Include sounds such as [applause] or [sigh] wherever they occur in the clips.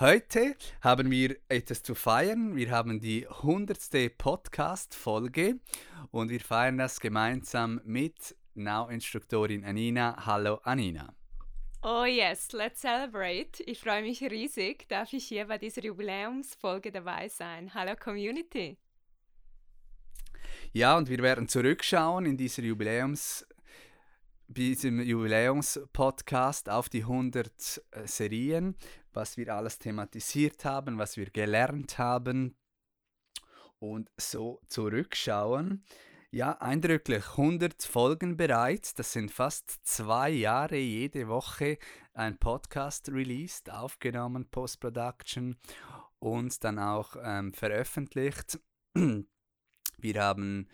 Heute haben wir etwas zu feiern. Wir haben die 100. Podcast-Folge und wir feiern das gemeinsam mit Now-Instruktorin Anina. Hallo Anina. Oh yes, let's celebrate. Ich freue mich riesig, darf ich hier bei dieser Jubiläumsfolge dabei sein. Hallo Community. Ja, und wir werden zurückschauen in dieser Jubiläums diesem Jubiläumspodcast auf die 100 äh, Serien was wir alles thematisiert haben, was wir gelernt haben und so zurückschauen. Ja, eindrücklich. 100 Folgen bereits. Das sind fast zwei Jahre jede Woche ein Podcast released, aufgenommen, Post-Production und dann auch ähm, veröffentlicht. Wir haben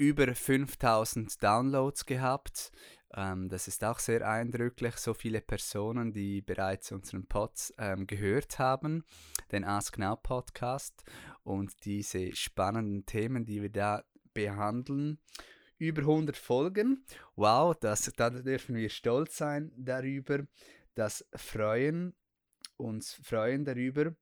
über 5000 Downloads gehabt. Ähm, das ist auch sehr eindrücklich, so viele Personen, die bereits unseren Pods ähm, gehört haben, den Ask Now Podcast und diese spannenden Themen, die wir da behandeln. Über 100 Folgen. Wow, das, da dürfen wir stolz sein darüber. Das freuen uns freuen darüber.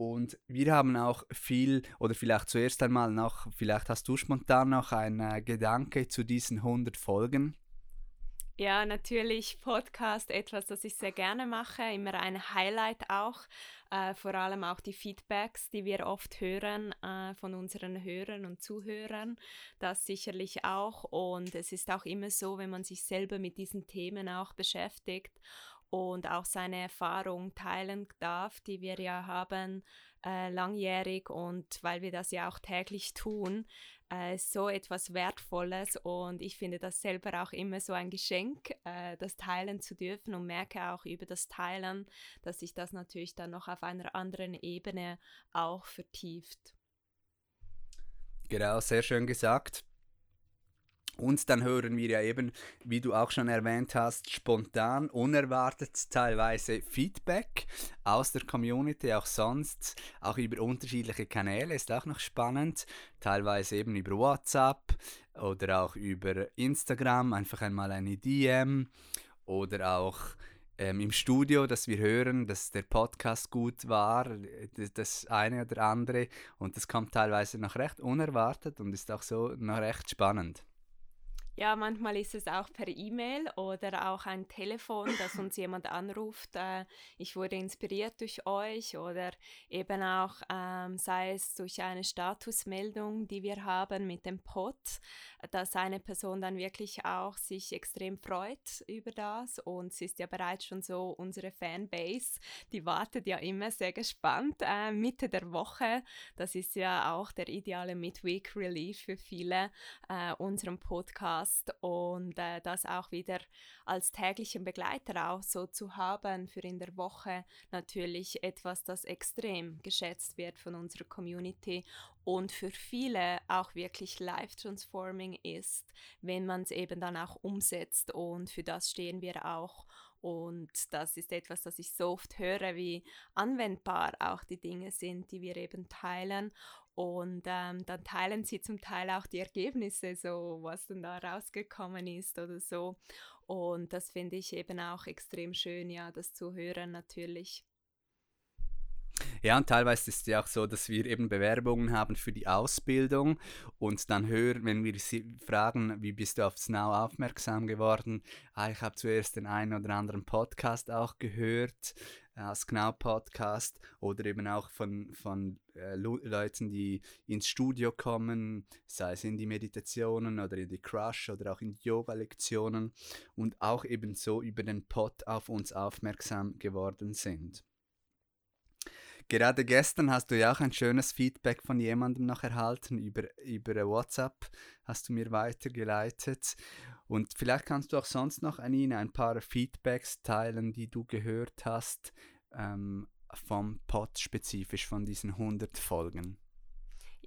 Und wir haben auch viel, oder vielleicht zuerst einmal noch, vielleicht hast du spontan noch einen äh, Gedanke zu diesen 100 Folgen. Ja, natürlich Podcast, etwas, das ich sehr gerne mache, immer ein Highlight auch. Äh, vor allem auch die Feedbacks, die wir oft hören äh, von unseren Hörern und Zuhörern, das sicherlich auch. Und es ist auch immer so, wenn man sich selber mit diesen Themen auch beschäftigt und auch seine Erfahrung teilen darf, die wir ja haben, äh, langjährig und weil wir das ja auch täglich tun, äh, so etwas Wertvolles und ich finde das selber auch immer so ein Geschenk, äh, das teilen zu dürfen und merke auch über das Teilen, dass sich das natürlich dann noch auf einer anderen Ebene auch vertieft. Genau, sehr schön gesagt. Und dann hören wir ja eben, wie du auch schon erwähnt hast, spontan, unerwartet teilweise Feedback aus der Community, auch sonst, auch über unterschiedliche Kanäle, ist auch noch spannend. Teilweise eben über WhatsApp oder auch über Instagram, einfach einmal eine DM oder auch ähm, im Studio, dass wir hören, dass der Podcast gut war, das eine oder andere. Und das kommt teilweise noch recht unerwartet und ist auch so noch recht spannend. Ja, manchmal ist es auch per E-Mail oder auch ein Telefon, dass uns [laughs] jemand anruft. Äh, ich wurde inspiriert durch euch oder eben auch, ähm, sei es durch eine Statusmeldung, die wir haben mit dem Pod, dass eine Person dann wirklich auch sich extrem freut über das. Und es ist ja bereits schon so, unsere Fanbase, die wartet ja immer sehr gespannt äh, Mitte der Woche. Das ist ja auch der ideale Midweek Relief für viele, äh, unserem Podcast passt und äh, das auch wieder als täglichen Begleiter auch so zu haben für in der Woche natürlich etwas, das extrem geschätzt wird von unserer Community und für viele auch wirklich life transforming ist, wenn man es eben dann auch umsetzt und für das stehen wir auch und das ist etwas, das ich so oft höre, wie anwendbar auch die Dinge sind, die wir eben teilen. Und ähm, dann teilen sie zum Teil auch die Ergebnisse, so was dann da rausgekommen ist oder so. Und das finde ich eben auch extrem schön, ja, das zu hören natürlich. Ja, und teilweise ist es ja auch so, dass wir eben Bewerbungen haben für die Ausbildung und dann hören, wenn wir sie fragen, wie bist du auf Now aufmerksam geworden? Ah, ich habe zuerst den einen oder anderen Podcast auch gehört, als Genau Podcast oder eben auch von, von äh, Leuten, die ins Studio kommen, sei es in die Meditationen oder in die Crush oder auch in die Yoga-Lektionen und auch eben so über den Pod auf uns aufmerksam geworden sind. Gerade gestern hast du ja auch ein schönes Feedback von jemandem noch erhalten über, über WhatsApp, hast du mir weitergeleitet. Und vielleicht kannst du auch sonst noch, Anine, ein paar Feedbacks teilen, die du gehört hast ähm, vom Pod spezifisch von diesen 100 Folgen.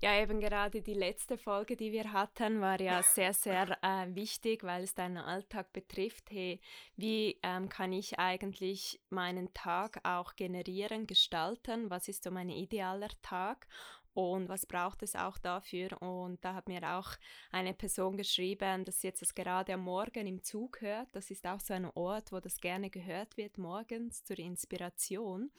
Ja, eben gerade die letzte Folge, die wir hatten, war ja sehr, sehr äh, wichtig, weil es deinen Alltag betrifft. Hey, wie ähm, kann ich eigentlich meinen Tag auch generieren, gestalten? Was ist so mein idealer Tag? und was braucht es auch dafür. Und da hat mir auch eine Person geschrieben, dass sie jetzt das gerade am Morgen im Zug hört. Das ist auch so ein Ort, wo das gerne gehört wird, morgens zur Inspiration.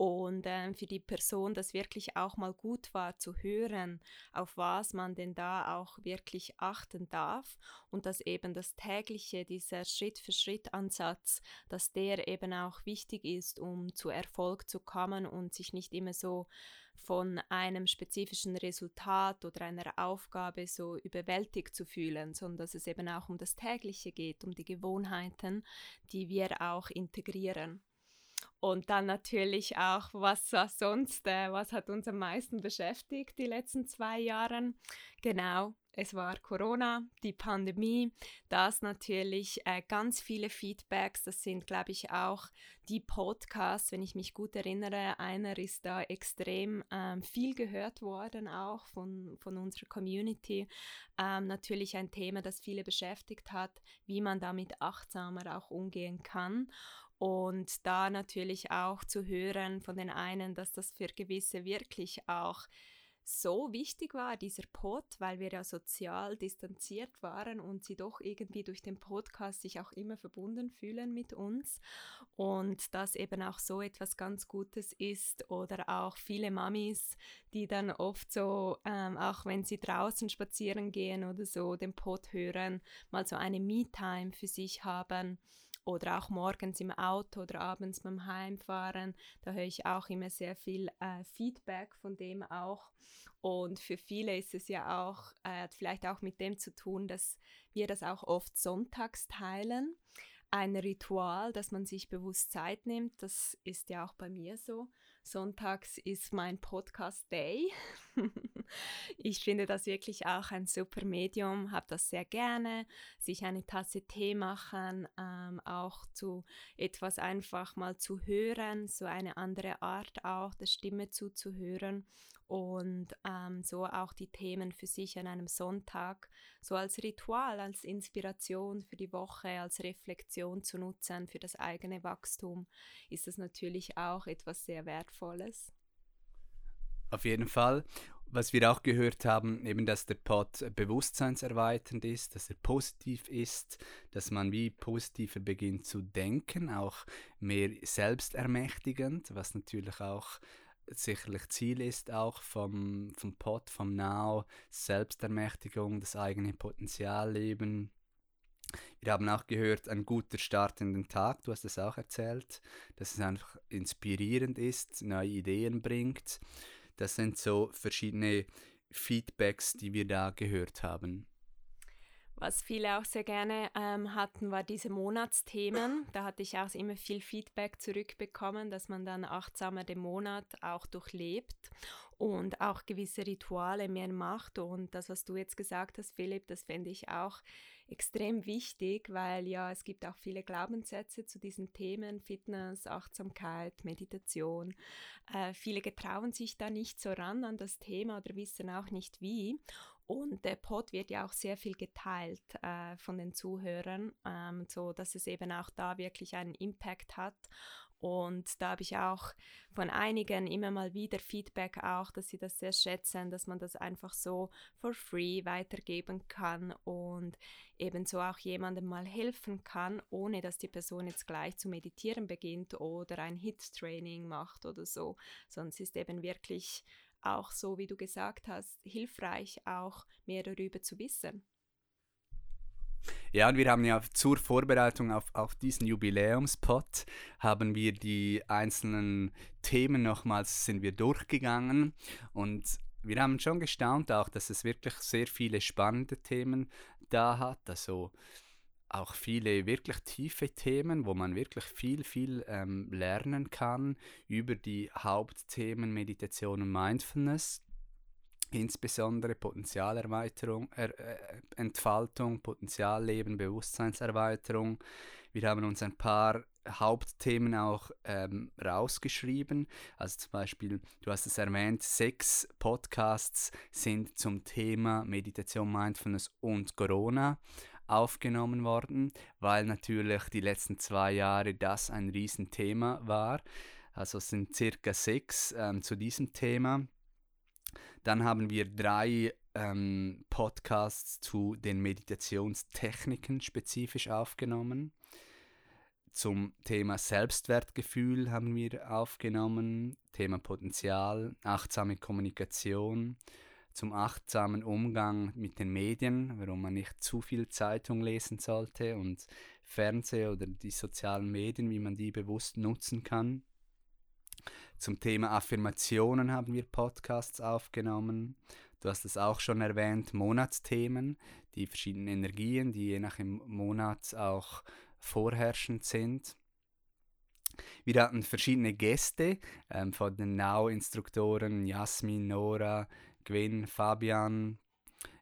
Und äh, für die Person das wirklich auch mal gut war zu hören, auf was man denn da auch wirklich achten darf und dass eben das tägliche, dieser Schritt-für-Schritt-Ansatz, dass der eben auch wichtig ist, um zu Erfolg zu kommen und sich nicht immer so von einem spezifischen Resultat oder einer Aufgabe so überwältigt zu fühlen, sondern dass es eben auch um das tägliche geht, um die Gewohnheiten, die wir auch integrieren. Und dann natürlich auch, was war sonst, äh, was hat uns am meisten beschäftigt die letzten zwei Jahre? Genau, es war Corona, die Pandemie, das natürlich äh, ganz viele Feedbacks, das sind, glaube ich, auch die Podcasts, wenn ich mich gut erinnere, einer ist da extrem ähm, viel gehört worden, auch von, von unserer Community. Ähm, natürlich ein Thema, das viele beschäftigt hat, wie man damit achtsamer auch umgehen kann. Und da natürlich auch zu hören von den einen, dass das für gewisse wirklich auch so wichtig war, dieser Pod, weil wir ja sozial distanziert waren und sie doch irgendwie durch den Podcast sich auch immer verbunden fühlen mit uns. Und das eben auch so etwas ganz Gutes ist oder auch viele Mamis, die dann oft so, ähm, auch wenn sie draußen spazieren gehen oder so, den Pod hören, mal so eine Me-Time für sich haben oder auch morgens im Auto oder abends beim Heimfahren. Da höre ich auch immer sehr viel äh, Feedback von dem auch. Und für viele ist es ja auch, äh, vielleicht auch mit dem zu tun, dass wir das auch oft sonntags teilen. Ein Ritual, dass man sich bewusst Zeit nimmt, das ist ja auch bei mir so. Sonntags ist mein Podcast Day. [laughs] ich finde das wirklich auch ein super Medium, habe das sehr gerne, sich eine Tasse Tee machen, ähm, auch zu etwas einfach mal zu hören, so eine andere Art auch der Stimme zuzuhören und ähm, so auch die Themen für sich an einem Sonntag so als Ritual, als Inspiration für die Woche, als Reflexion zu nutzen für das eigene Wachstum, ist das natürlich auch etwas sehr Wertvolles. Auf jeden Fall. Was wir auch gehört haben, eben, dass der Pod bewusstseinserweiternd ist, dass er positiv ist, dass man wie positiver beginnt zu denken, auch mehr selbstermächtigend, was natürlich auch sicherlich Ziel ist auch vom, vom Pod, vom Now, Selbstermächtigung, das eigene Potenzial leben. Wir haben auch gehört, ein guter Start in den Tag, du hast es auch erzählt, dass es einfach inspirierend ist, neue Ideen bringt. Das sind so verschiedene Feedbacks, die wir da gehört haben. Was viele auch sehr gerne ähm, hatten, war diese Monatsthemen. Da hatte ich auch immer viel Feedback zurückbekommen, dass man dann achtsamer den Monat auch durchlebt und auch gewisse Rituale mehr macht. Und das, was du jetzt gesagt hast, Philipp, das fände ich auch extrem wichtig, weil ja, es gibt auch viele Glaubenssätze zu diesen Themen, Fitness, Achtsamkeit, Meditation. Äh, viele getrauen sich da nicht so ran an das Thema oder wissen auch nicht wie. Und der Pod wird ja auch sehr viel geteilt äh, von den Zuhörern, ähm, so dass es eben auch da wirklich einen Impact hat. Und da habe ich auch von einigen immer mal wieder Feedback auch, dass sie das sehr schätzen, dass man das einfach so for free weitergeben kann und ebenso auch jemandem mal helfen kann, ohne dass die Person jetzt gleich zu meditieren beginnt oder ein Hit-Training macht oder so, es ist eben wirklich auch so, wie du gesagt hast, hilfreich, auch mehr darüber zu wissen. Ja, und wir haben ja zur Vorbereitung auf, auf diesen Jubiläumspot, haben wir die einzelnen Themen nochmals, sind wir durchgegangen und wir haben schon gestaunt auch, dass es wirklich sehr viele spannende Themen da hat, also auch viele wirklich tiefe Themen, wo man wirklich viel, viel ähm, lernen kann über die Hauptthemen Meditation und Mindfulness. Insbesondere Potenzialerweiterung, er, äh, Entfaltung, Potenzialleben, Bewusstseinserweiterung. Wir haben uns ein paar Hauptthemen auch ähm, rausgeschrieben. Also zum Beispiel, du hast es erwähnt, sechs Podcasts sind zum Thema Meditation, Mindfulness und Corona aufgenommen worden, weil natürlich die letzten zwei Jahre das ein Riesenthema war. Also es sind circa sechs ähm, zu diesem Thema. Dann haben wir drei ähm, Podcasts zu den Meditationstechniken spezifisch aufgenommen. Zum Thema Selbstwertgefühl haben wir aufgenommen, Thema Potenzial, achtsame Kommunikation, zum achtsamen Umgang mit den Medien, warum man nicht zu viel Zeitung lesen sollte und Fernseh oder die sozialen Medien, wie man die bewusst nutzen kann. Zum Thema Affirmationen haben wir Podcasts aufgenommen. Du hast es auch schon erwähnt, Monatsthemen, die verschiedenen Energien, die je nach Monat auch vorherrschend sind. Wir hatten verschiedene Gäste ähm, von den Now-Instruktoren Jasmin, Nora, Gwen, Fabian,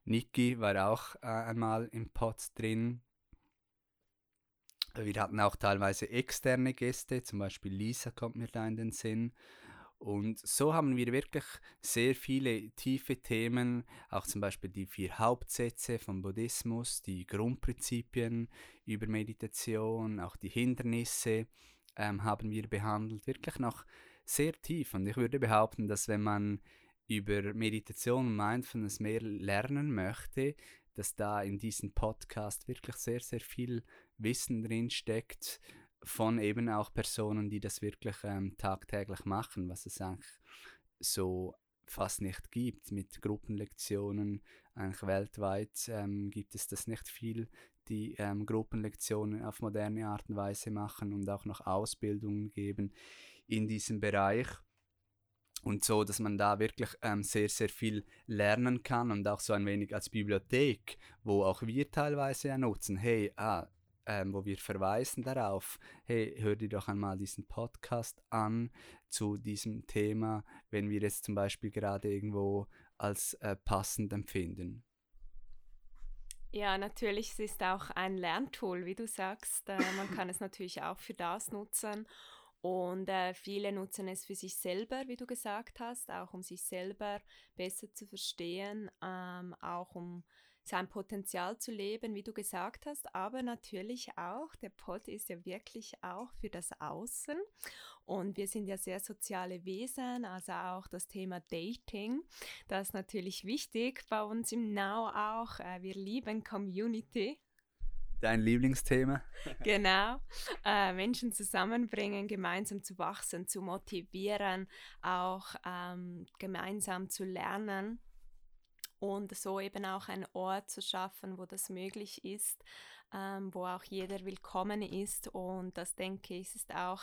Niki war auch äh, einmal im Pod drin. Wir hatten auch teilweise externe Gäste, zum Beispiel Lisa kommt mir da in den Sinn. Und so haben wir wirklich sehr viele tiefe Themen, auch zum Beispiel die vier Hauptsätze vom Buddhismus, die Grundprinzipien über Meditation, auch die Hindernisse ähm, haben wir behandelt, wirklich noch sehr tief. Und ich würde behaupten, dass wenn man über Meditation und Mindfulness mehr lernen möchte, dass da in diesem Podcast wirklich sehr, sehr viel Wissen drin steckt von eben auch Personen, die das wirklich ähm, tagtäglich machen, was es eigentlich so fast nicht gibt. Mit Gruppenlektionen, eigentlich weltweit ähm, gibt es das nicht viel, die ähm, Gruppenlektionen auf moderne Art und Weise machen und auch noch Ausbildungen geben in diesem Bereich und so, dass man da wirklich ähm, sehr, sehr viel lernen kann und auch so ein wenig als Bibliothek, wo auch wir teilweise ja nutzen, hey, ah, ähm, wo wir verweisen darauf, hey, hör dir doch einmal diesen Podcast an zu diesem Thema, wenn wir es zum Beispiel gerade irgendwo als äh, passend empfinden. Ja, natürlich, es ist auch ein Lerntool, wie du sagst. Äh, man kann es natürlich auch für das nutzen. Und äh, viele nutzen es für sich selber, wie du gesagt hast, auch um sich selber besser zu verstehen, ähm, auch um sein Potenzial zu leben, wie du gesagt hast, aber natürlich auch, der Pod ist ja wirklich auch für das Außen. Und wir sind ja sehr soziale Wesen, also auch das Thema Dating, das ist natürlich wichtig bei uns im Now auch. Äh, wir lieben Community Dein Lieblingsthema? [laughs] genau. Äh, Menschen zusammenbringen, gemeinsam zu wachsen, zu motivieren, auch ähm, gemeinsam zu lernen und so eben auch einen Ort zu schaffen, wo das möglich ist, ähm, wo auch jeder willkommen ist. Und das denke ich, ist auch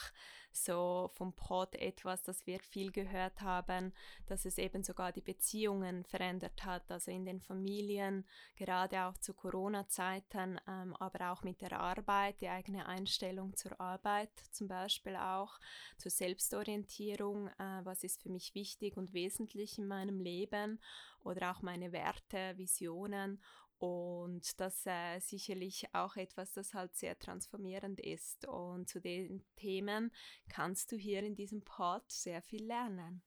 so vom Pod etwas, das wir viel gehört haben, dass es eben sogar die Beziehungen verändert hat, also in den Familien, gerade auch zu Corona-Zeiten, ähm, aber auch mit der Arbeit, die eigene Einstellung zur Arbeit zum Beispiel auch, zur Selbstorientierung, äh, was ist für mich wichtig und wesentlich in meinem Leben oder auch meine Werte, Visionen und das äh, sicherlich auch etwas, das halt sehr transformierend ist. Und zu den Themen kannst du hier in diesem Pod sehr viel lernen.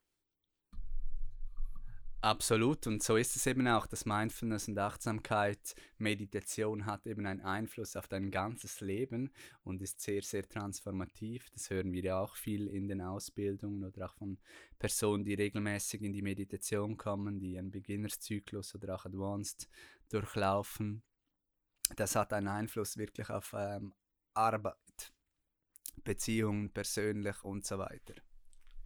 Absolut, und so ist es eben auch, dass Mindfulness und Achtsamkeit, Meditation hat eben einen Einfluss auf dein ganzes Leben und ist sehr, sehr transformativ. Das hören wir ja auch viel in den Ausbildungen oder auch von Personen, die regelmäßig in die Meditation kommen, die einen Beginnerszyklus oder auch Advanced durchlaufen. Das hat einen Einfluss wirklich auf ähm, Arbeit, Beziehungen, persönlich und so weiter.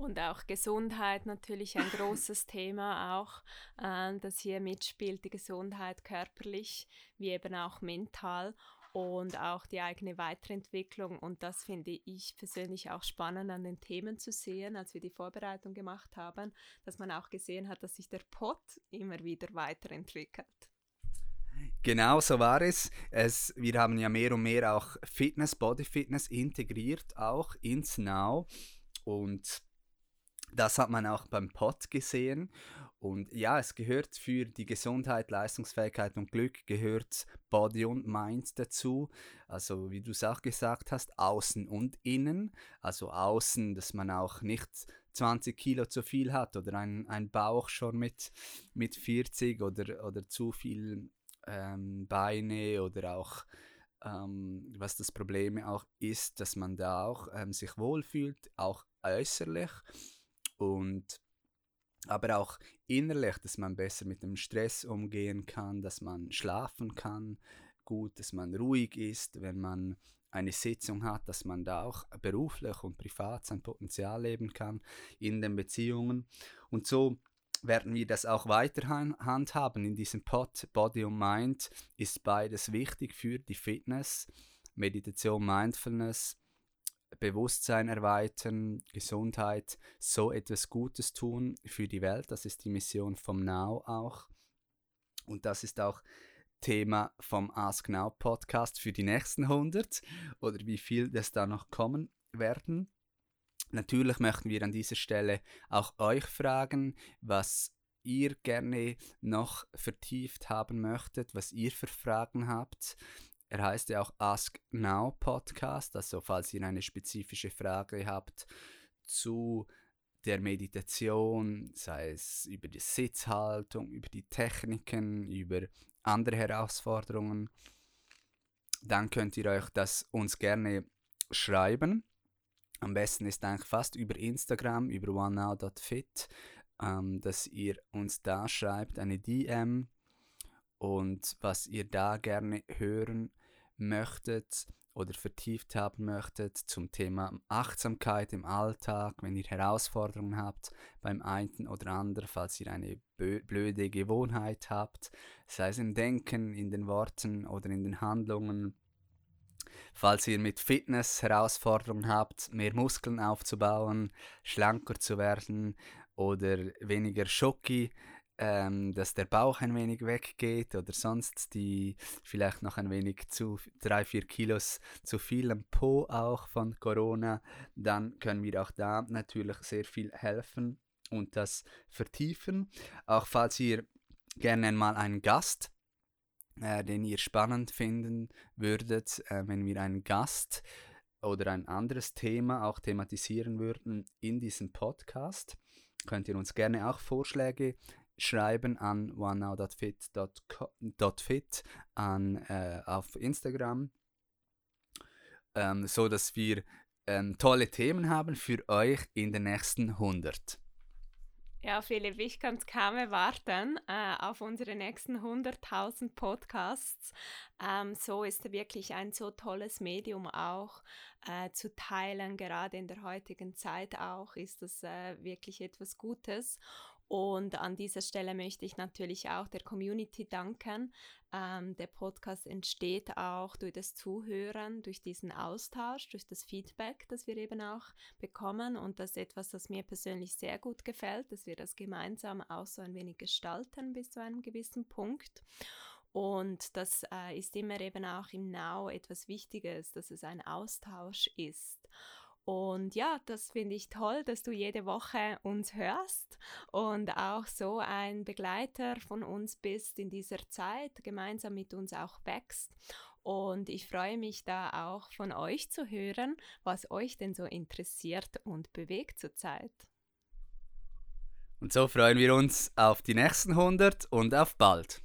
Und auch Gesundheit natürlich ein [laughs] großes Thema, auch äh, das hier mitspielt, die Gesundheit körperlich wie eben auch mental und auch die eigene Weiterentwicklung. Und das finde ich persönlich auch spannend an den Themen zu sehen, als wir die Vorbereitung gemacht haben, dass man auch gesehen hat, dass sich der Pot immer wieder weiterentwickelt. Genau so war es. es. Wir haben ja mehr und mehr auch Fitness, Body Fitness integriert, auch ins Now. Und das hat man auch beim Pod gesehen. Und ja, es gehört für die Gesundheit, Leistungsfähigkeit und Glück gehört Body und Mind dazu. Also wie du es auch gesagt hast, außen und innen. Also außen, dass man auch nicht 20 Kilo zu viel hat oder ein, ein Bauch schon mit, mit 40 oder, oder zu viel ähm, Beine oder auch ähm, was das Problem auch ist, dass man da auch ähm, sich wohlfühlt, auch äußerlich und aber auch innerlich, dass man besser mit dem Stress umgehen kann, dass man schlafen kann, gut, dass man ruhig ist, wenn man eine Sitzung hat, dass man da auch beruflich und privat sein Potenzial leben kann in den Beziehungen. Und so werden wir das auch weiter handhaben in diesem Pod. Body und Mind ist beides wichtig für die Fitness, Meditation, Mindfulness, Bewusstsein erweitern, Gesundheit, so etwas Gutes tun für die Welt. Das ist die Mission vom Now auch. Und das ist auch Thema vom Ask Now Podcast für die nächsten 100 oder wie viel das da noch kommen werden. Natürlich möchten wir an dieser Stelle auch euch fragen, was ihr gerne noch vertieft haben möchtet, was ihr für Fragen habt. Er heißt ja auch Ask Now Podcast, also falls ihr eine spezifische Frage habt zu der Meditation, sei es über die Sitzhaltung, über die Techniken, über andere Herausforderungen, dann könnt ihr euch das uns gerne schreiben. Am besten ist eigentlich fast über Instagram, über onenow.fit, ähm, dass ihr uns da schreibt, eine DM und was ihr da gerne hören möchtet oder vertieft haben möchtet zum Thema Achtsamkeit im Alltag, wenn ihr Herausforderungen habt beim einen oder anderen, falls ihr eine blöde Gewohnheit habt, sei es im Denken, in den Worten oder in den Handlungen, Falls ihr mit Fitness Herausforderungen habt, mehr Muskeln aufzubauen, schlanker zu werden oder weniger Schoki, ähm, dass der Bauch ein wenig weggeht oder sonst die vielleicht noch ein wenig zu drei, vier Kilos zu viel am Po auch von Corona, dann können wir auch da natürlich sehr viel helfen und das vertiefen. Auch falls ihr gerne einmal einen Gast äh, den ihr spannend finden würdet, äh, wenn wir einen Gast oder ein anderes Thema auch thematisieren würden in diesem Podcast. Könnt ihr uns gerne auch Vorschläge schreiben an onenow.fit an äh, auf Instagram, ähm, so dass wir ähm, tolle Themen haben für euch in den nächsten 100. Ja, Philipp, ich kann kaum erwarten äh, auf unsere nächsten 100.000 Podcasts. Ähm, so ist wirklich ein so tolles Medium auch äh, zu teilen, gerade in der heutigen Zeit auch, ist das äh, wirklich etwas Gutes. Und an dieser Stelle möchte ich natürlich auch der Community danken. Ähm, der Podcast entsteht auch durch das Zuhören, durch diesen Austausch, durch das Feedback, das wir eben auch bekommen. Und das ist etwas, das mir persönlich sehr gut gefällt, dass wir das gemeinsam auch so ein wenig gestalten bis zu einem gewissen Punkt. Und das äh, ist immer eben auch im Now etwas Wichtiges, dass es ein Austausch ist. Und ja, das finde ich toll, dass du jede Woche uns hörst und auch so ein Begleiter von uns bist in dieser Zeit, gemeinsam mit uns auch wächst. Und ich freue mich da auch von euch zu hören, was euch denn so interessiert und bewegt zurzeit. Und so freuen wir uns auf die nächsten 100 und auf bald.